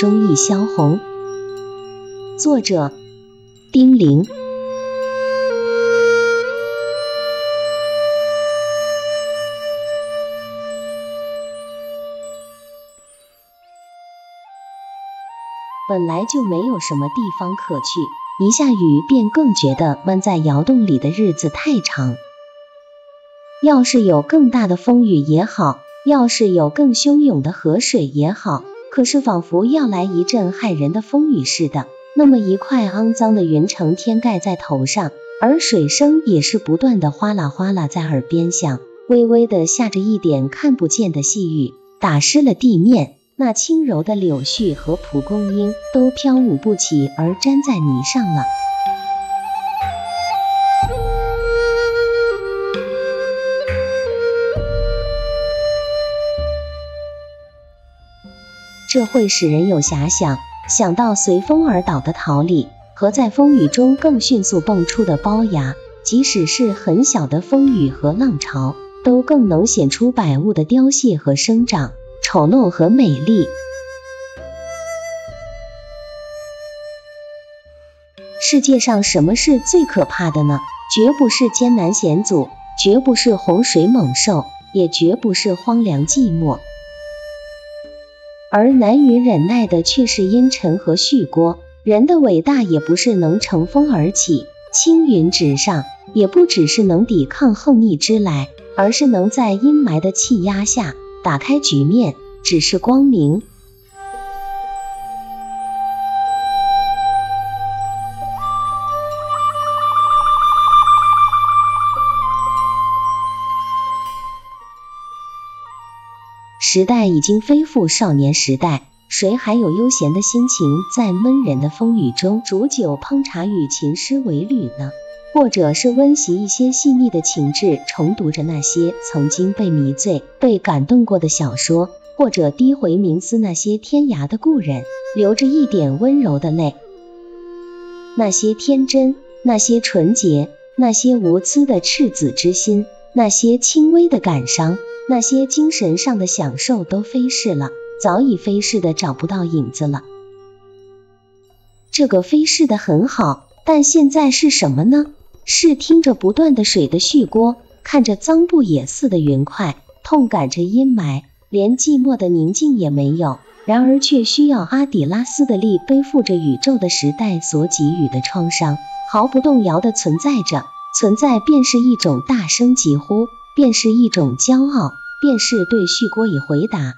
中一萧红。作者：丁玲。本来就没有什么地方可去，一下雨便更觉得闷在窑洞里的日子太长。要是有更大的风雨也好，要是有更汹涌的河水也好，可是仿佛要来一阵骇人的风雨似的，那么一块肮脏的云成天盖在头上，而水声也是不断的哗啦哗啦在耳边响，微微的下着一点看不见的细雨，打湿了地面。那轻柔的柳絮和蒲公英都飘舞不起，而粘在泥上了。这会使人有遐想，想到随风而倒的桃李和在风雨中更迅速蹦出的苞芽，即使是很小的风雨和浪潮，都更能显出百物的凋谢和生长。丑陋和美丽。世界上什么是最可怕的呢？绝不是艰难险阻，绝不是洪水猛兽，也绝不是荒凉寂寞，而难于忍耐的却是阴沉和虚锅。人的伟大也不是能乘风而起，青云直上，也不只是能抵抗横逆之来，而是能在阴霾的气压下。打开局面，只是光明。时代已经非复少年时代，谁还有悠闲的心情在闷人的风雨中煮酒烹茶与琴诗为侣呢？或者是温习一些细腻的情致，重读着那些曾经被迷醉、被感动过的小说，或者低回冥思那些天涯的故人，流着一点温柔的泪。那些天真，那些纯洁，那些无私的赤子之心，那些轻微的感伤，那些精神上的享受，都飞逝了，早已飞逝的找不到影子了。这个飞逝的很好，但现在是什么呢？是听着不断的水的絮聒，看着脏不也似的云块，痛感着阴霾，连寂寞的宁静也没有。然而却需要阿底拉斯的力背负着宇宙的时代所给予的创伤，毫不动摇的存在着。存在便是一种大声疾呼，便是一种骄傲，便是对旭聒以回答。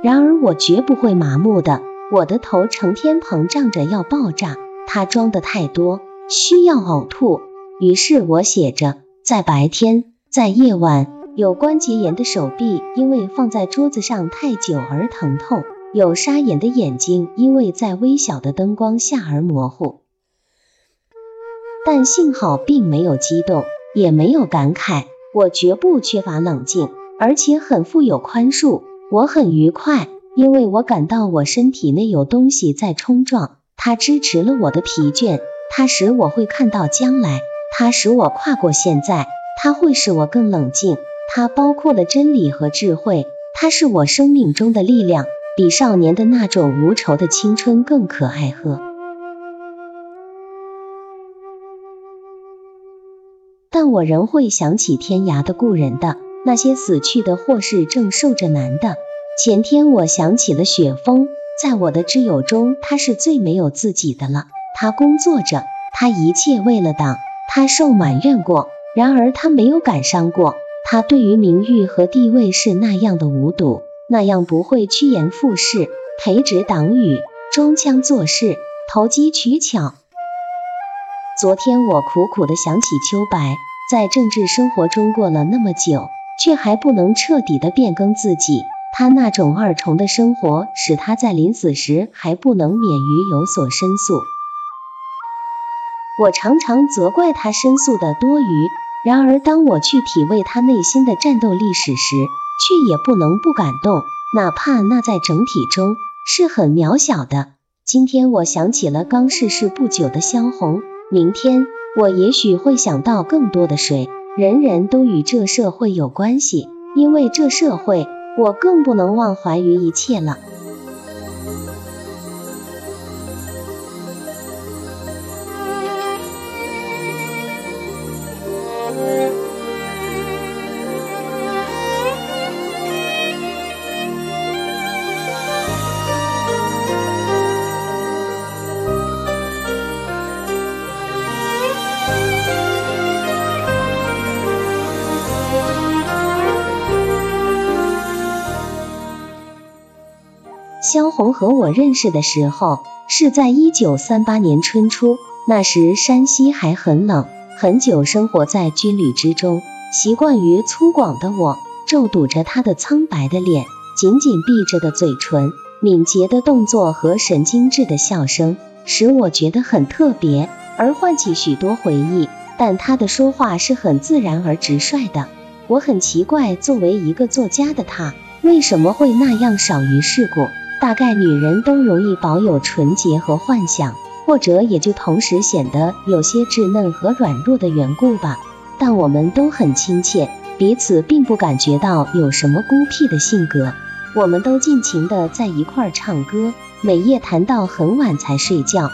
然而我绝不会麻木的，我的头成天膨胀着要爆炸，它装的太多，需要呕吐。于是我写着：在白天，在夜晚，有关节炎的手臂因为放在桌子上太久而疼痛，有沙眼的眼睛因为在微小的灯光下而模糊。但幸好并没有激动，也没有感慨，我绝不缺乏冷静，而且很富有宽恕。我很愉快，因为我感到我身体内有东西在冲撞，它支持了我的疲倦，它使我会看到将来，它使我跨过现在，它会使我更冷静，它包括了真理和智慧，它是我生命中的力量，比少年的那种无愁的青春更可爱呵。但我仍会想起天涯的故人的。那些死去的，或是正受着难的。前天我想起了雪峰，在我的挚友中，他是最没有自己的了。他工作着，他一切为了党，他受埋怨过，然而他没有感伤过。他对于名誉和地位是那样的无睹，那样不会趋炎附势、培植党羽、装腔作势、投机取巧。昨天我苦苦的想起秋白，在政治生活中过了那么久。却还不能彻底的变更自己，他那种二重的生活使他在临死时还不能免于有所申诉。我常常责怪他申诉的多余，然而当我去体味他内心的战斗历史时，却也不能不感动，哪怕那在整体中是很渺小的。今天我想起了刚逝世不久的萧红，明天我也许会想到更多的谁。人人都与这社会有关系，因为这社会，我更不能忘怀于一切了。萧红和我认识的时候是在一九三八年春初，那时山西还很冷。很久生活在军旅之中，习惯于粗犷的我，皱堵着他的苍白的脸，紧紧闭着的嘴唇，敏捷的动作和神经质的笑声，使我觉得很特别，而唤起许多回忆。但他的说话是很自然而直率的，我很奇怪，作为一个作家的他，为什么会那样少于世故？大概女人都容易保有纯洁和幻想，或者也就同时显得有些稚嫩和软弱的缘故吧。但我们都很亲切，彼此并不感觉到有什么孤僻的性格。我们都尽情的在一块儿唱歌，每夜谈到很晚才睡觉。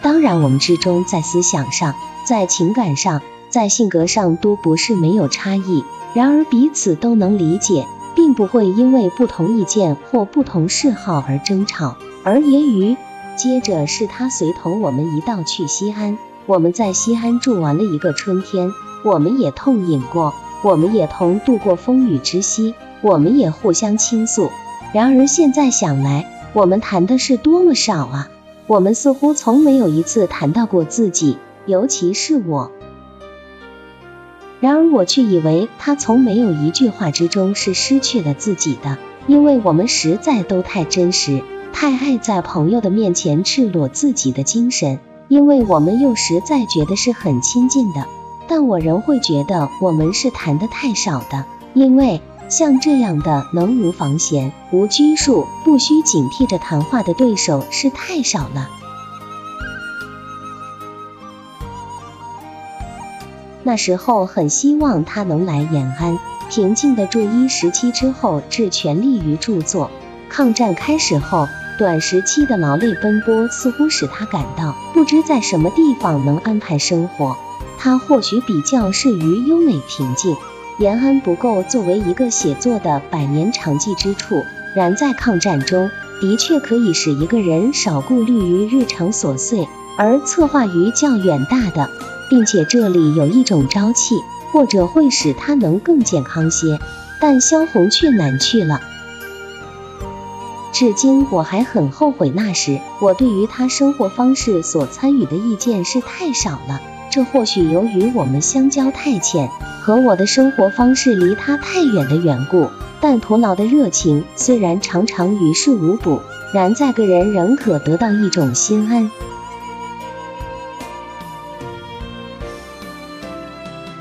当然，我们之中在思想上、在情感上、在性格上都不是没有差异，然而彼此都能理解。并不会因为不同意见或不同嗜好而争吵，而言语。接着是他随同我们一道去西安，我们在西安住完了一个春天，我们也痛饮过，我们也同度过风雨之夕，我们也互相倾诉。然而现在想来，我们谈的是多么少啊！我们似乎从没有一次谈到过自己，尤其是我。然而我却以为他从没有一句话之中是失去了自己的，因为我们实在都太真实，太爱在朋友的面前赤裸自己的精神，因为我们又实在觉得是很亲近的。但我仍会觉得我们是谈的太少的，因为像这样的能无防闲、无拘束、不需警惕着谈话的对手是太少了。那时候很希望他能来延安，平静的住一时期之后，致全力于著作。抗战开始后，短时期的劳累奔波似乎使他感到不知在什么地方能安排生活。他或许比较适于优美平静，延安不够作为一个写作的百年长记之处。然在抗战中，的确可以使一个人少顾虑于日常琐碎，而策划于较远大的。并且这里有一种朝气，或者会使他能更健康些。但萧红却难去了。至今我还很后悔那时我对于他生活方式所参与的意见是太少了。这或许由于我们相交太浅，和我的生活方式离他太远的缘故。但徒劳的热情虽然常常于事无补，然在个人仍可得到一种心安。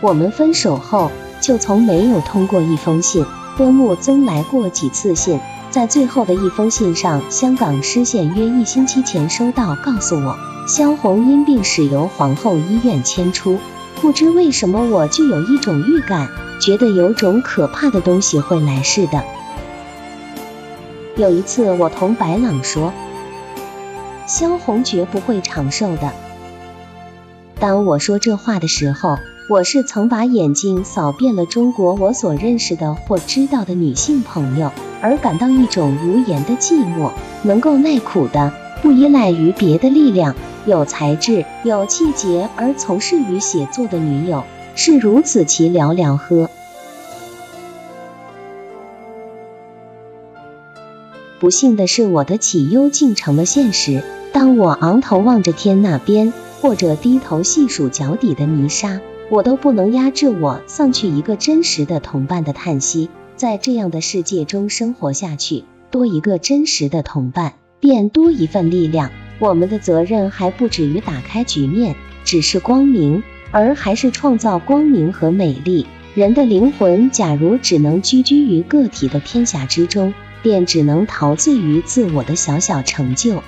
我们分手后就从没有通过一封信。端木曾来过几次信，在最后的一封信上，香港失陷约一星期前收到，告诉我萧红因病史由皇后医院迁出。不知为什么，我就有一种预感，觉得有种可怕的东西会来似的。有一次，我同白朗说，萧红绝不会长寿的。当我说这话的时候。我是曾把眼睛扫遍了中国我所认识的或知道的女性朋友，而感到一种无言的寂寞。能够耐苦的，不依赖于别的力量，有才智、有气节而从事于写作的女友，是如此其寥寥呵。不幸的是，我的起忧竟成了现实。当我昂头望着天那边，或者低头细数脚底的泥沙。我都不能压制我丧去一个真实的同伴的叹息，在这样的世界中生活下去，多一个真实的同伴，便多一份力量。我们的责任还不止于打开局面，只是光明，而还是创造光明和美丽。人的灵魂，假如只能居居于个体的天下之中，便只能陶醉于自我的小小成就。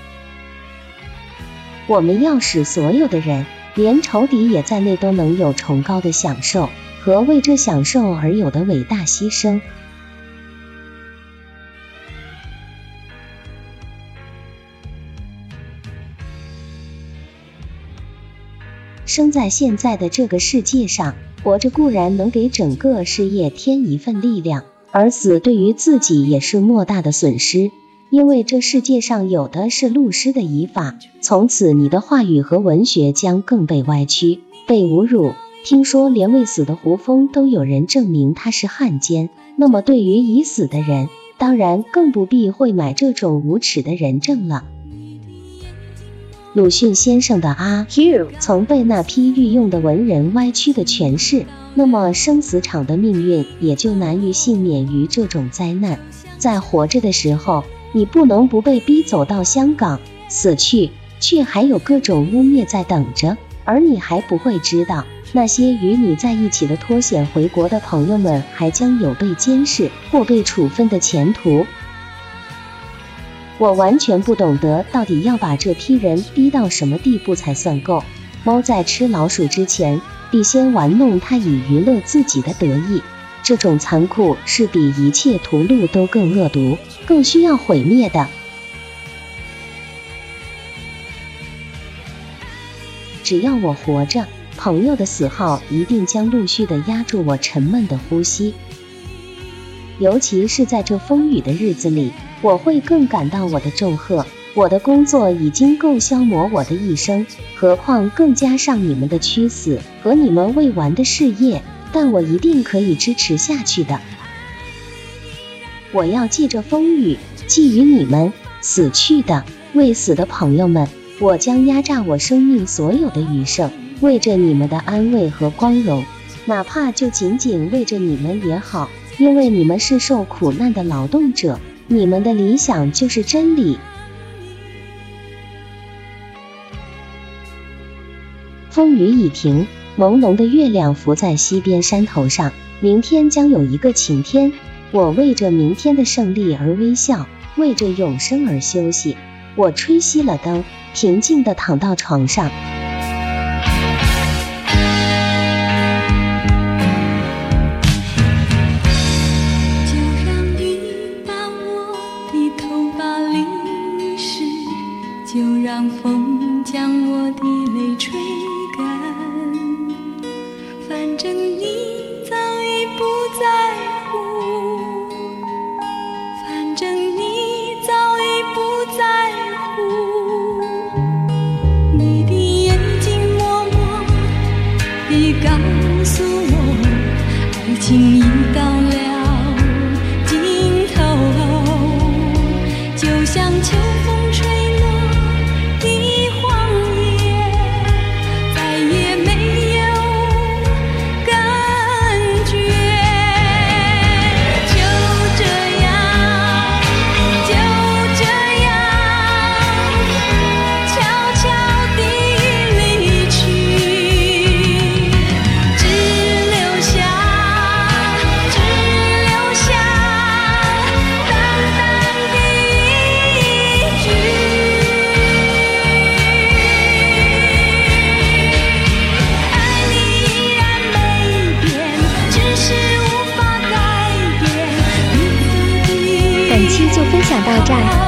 我们要使所有的人，连仇敌也在内，都能有崇高的享受和为这享受而有的伟大牺牲。生在现在的这个世界上，活着固然能给整个事业添一份力量，而死对于自己也是莫大的损失。因为这世界上有的是路师的遗法，从此你的话语和文学将更被歪曲、被侮辱。听说连未死的胡风都有人证明他是汉奸，那么对于已死的人，当然更不必会买这种无耻的人证了。鲁迅先生的阿 Q 曾被那批御用的文人歪曲的诠释，那么生死场的命运也就难于幸免于这种灾难。在活着的时候，你不能不被逼走到香港；死去，却还有各种污蔑在等着，而你还不会知道，那些与你在一起的脱险回国的朋友们，还将有被监视或被处分的前途。我完全不懂得到底要把这批人逼到什么地步才算够。猫在吃老鼠之前，必先玩弄它以娱乐自己的得意。这种残酷是比一切屠戮都更恶毒、更需要毁灭的。只要我活着，朋友的死号一定将陆续的压住我沉闷的呼吸。尤其是在这风雨的日子里，我会更感到我的重荷。我的工作已经够消磨我的一生，何况更加上你们的屈死和你们未完的事业。但我一定可以支持下去的。我要借着风雨，寄予你们死去的、未死的朋友们。我将压榨我生命所有的余生，为着你们的安慰和光荣，哪怕就仅仅为着你们也好。因为你们是受苦难的劳动者，你们的理想就是真理。风雨已停，朦胧的月亮浮在西边山头上。明天将有一个晴天，我为着明天的胜利而微笑，为着永生而休息。我吹熄了灯，平静地躺到床上。着你。就分